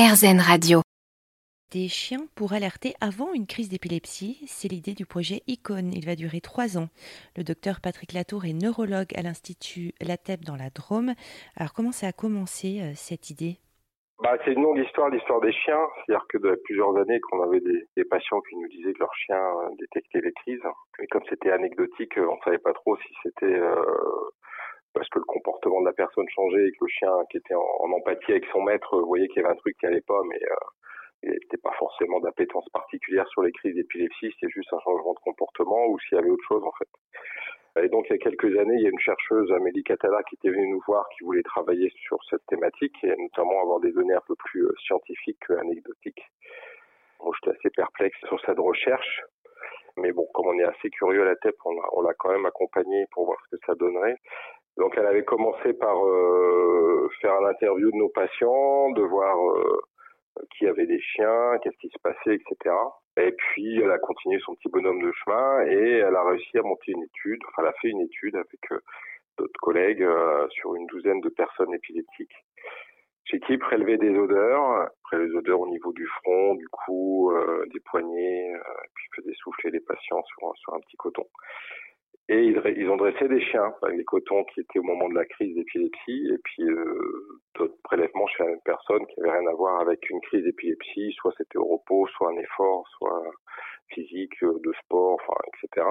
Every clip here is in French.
RZN Radio. Des chiens pour alerter avant une crise d'épilepsie, c'est l'idée du projet ICON. Il va durer trois ans. Le docteur Patrick Latour est neurologue à l'Institut LATEP dans la Drôme. Alors comment ça a commencé euh, cette idée? Bah, c'est une longue histoire, l'histoire des chiens. C'est-à-dire que depuis plusieurs années qu'on avait des, patients qui nous disaient que leurs chiens euh, détectaient les crises. Et comme c'était anecdotique, euh, on ne savait pas trop si c'était que le comportement de la personne changeait et que le chien qui était en, empathie avec son maître voyait qu'il y avait un truc qui allait pas, mais euh, il n'était pas forcément d'appétence particulière sur les crises d'épilepsie, c'était juste un changement de comportement ou s'il y avait autre chose en fait. Et donc il y a quelques années, il y a une chercheuse, Amélie Catala, qui était venue nous voir, qui voulait travailler sur cette thématique et notamment avoir des données un peu plus euh, scientifiques qu'anecdotiques. Moi, j'étais assez perplexe sur cette recherche. Mais bon, comme on est assez curieux à la tête, on l'a quand même accompagné pour voir ce que ça donnerait. Donc elle avait commencé par euh, faire un interview de nos patients, de voir euh, qui avait des chiens, qu'est-ce qui se passait, etc. Et puis elle a continué son petit bonhomme de chemin et elle a réussi à monter une étude, enfin elle a fait une étude avec euh, d'autres collègues sur une douzaine de personnes épileptiques chez qui prélevait des odeurs, après les odeurs au niveau du front, du cou, des poignets, puis faisait souffler les patients sur un petit coton. Et ils, ont dressé des chiens des cotons qui étaient au moment de la crise d'épilepsie et puis euh, d'autres prélèvements chez la même personne qui n'avaient rien à voir avec une crise d'épilepsie, soit c'était au repos, soit un effort, soit physique, euh, de sport, enfin, etc.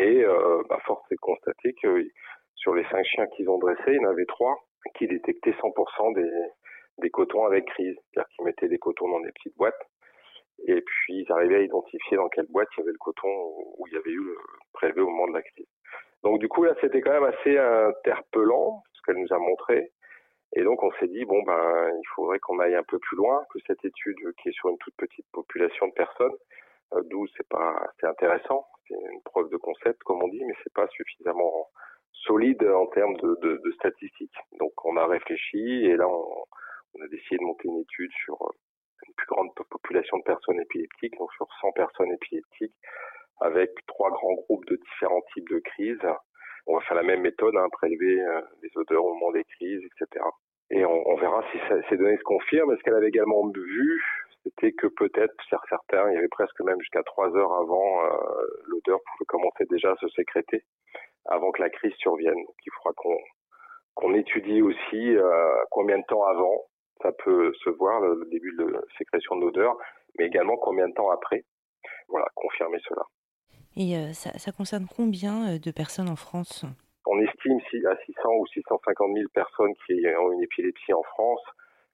Et euh, bah, force est de constater que sur les cinq chiens qu'ils ont dressés, il y en avait trois qui détectaient 100% des, des cotons avec crise, c'est-à-dire qu'ils mettaient des cotons dans des petites boîtes et puis ils arrivaient à identifier dans quelle boîte il y avait le coton où il y avait eu le prélevé au moment de la. Donc du coup là c'était quand même assez interpellant ce qu'elle nous a montré. Et donc on s'est dit bon ben il faudrait qu'on aille un peu plus loin que cette étude qui est sur une toute petite population de personnes. Euh, D'où c'est pas c'est intéressant, c'est une preuve de concept comme on dit, mais c'est pas suffisamment solide en termes de, statistiques. Donc on a réfléchi et là on, a décidé de monter une étude sur une plus grande population de personnes épileptiques, donc sur 100 personnes épileptiques, avec trois grands groupes de différents types de crises. On va faire la même méthode, hein, prélever euh, les odeurs au moment des crises, etc. Et on, verra si ces données se confirment. Ce qu'elle avait également vu, c'était que peut-être, certains, il y avait presque même jusqu'à trois heures avant, euh, l'odeur pouvait commencer déjà à se sécréter avant que la crise survienne. Donc il faudra qu'on qu'on étudie aussi euh, combien de temps avant ça peut se voir, le début de sécrétion de l'odeur, mais également combien de temps après. Voilà, confirmer cela. Et euh, ça, ça, concerne combien euh, de personnes en France? On estime à 600 ou 650 000 personnes qui ont une épilepsie en France,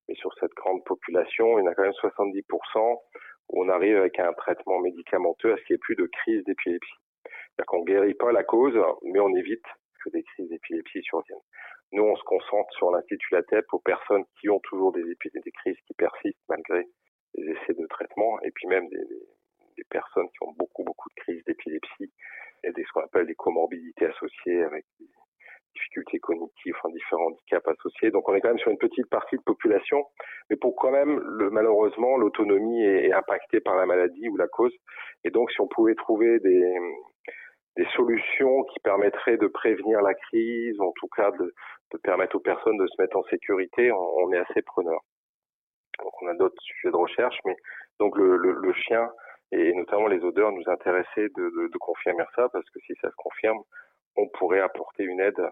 mais sur cette grande population, il y en a quand même 70% où on arrive avec un traitement médicamenteux à ce qu'il n'y ait plus de crise d'épilepsie. C'est-à-dire qu'on ne guérit pas la cause, mais on évite que des crises d'épilepsie surviennent. Nous, on se concentre sur l'Institut LATEP aux personnes qui ont toujours des, des crises qui persistent malgré les essais de traitement, et puis même des, des personnes qui ont beaucoup, beaucoup de crises d'épilepsie et des, ce qu'on appelle des comorbidités associées avec des difficultés cognitives, enfin différents handicaps associés. Donc on est quand même sur une petite partie de population, mais pour quand même, le, malheureusement, l'autonomie est impactée par la maladie ou la cause. Et donc si on pouvait trouver des, des solutions qui permettraient de prévenir la crise, en tout cas de, permettre aux personnes de se mettre en sécurité, on, est assez preneur. Donc on a d'autres sujets de recherche, mais donc le, le, le, chien et notamment les odeurs nous intéressaient de, confirmer ça parce que si ça se confirme, on pourrait apporter une aide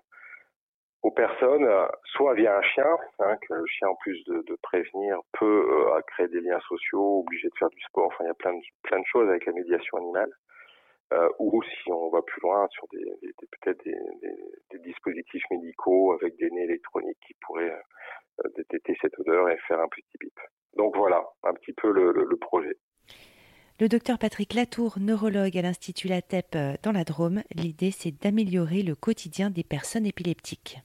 aux personnes, soit via un chien, hein, que le chien en plus de, de prévenir peut euh, créer des liens sociaux, obligé de faire du sport. Enfin, il y a plein de, plein de choses avec la médiation animale euh, ou si on va plus loin sur des, peut-être des, dispositifs médicaux avec des nez électroniques qui pourraient euh, détecter cette odeur et faire un petit bip. Donc voilà un petit peu le, le, le projet. Le docteur Patrick Latour, neurologue à l'Institut LATEP euh, dans la Drôme, l'idée c'est d'améliorer le quotidien des personnes épileptiques.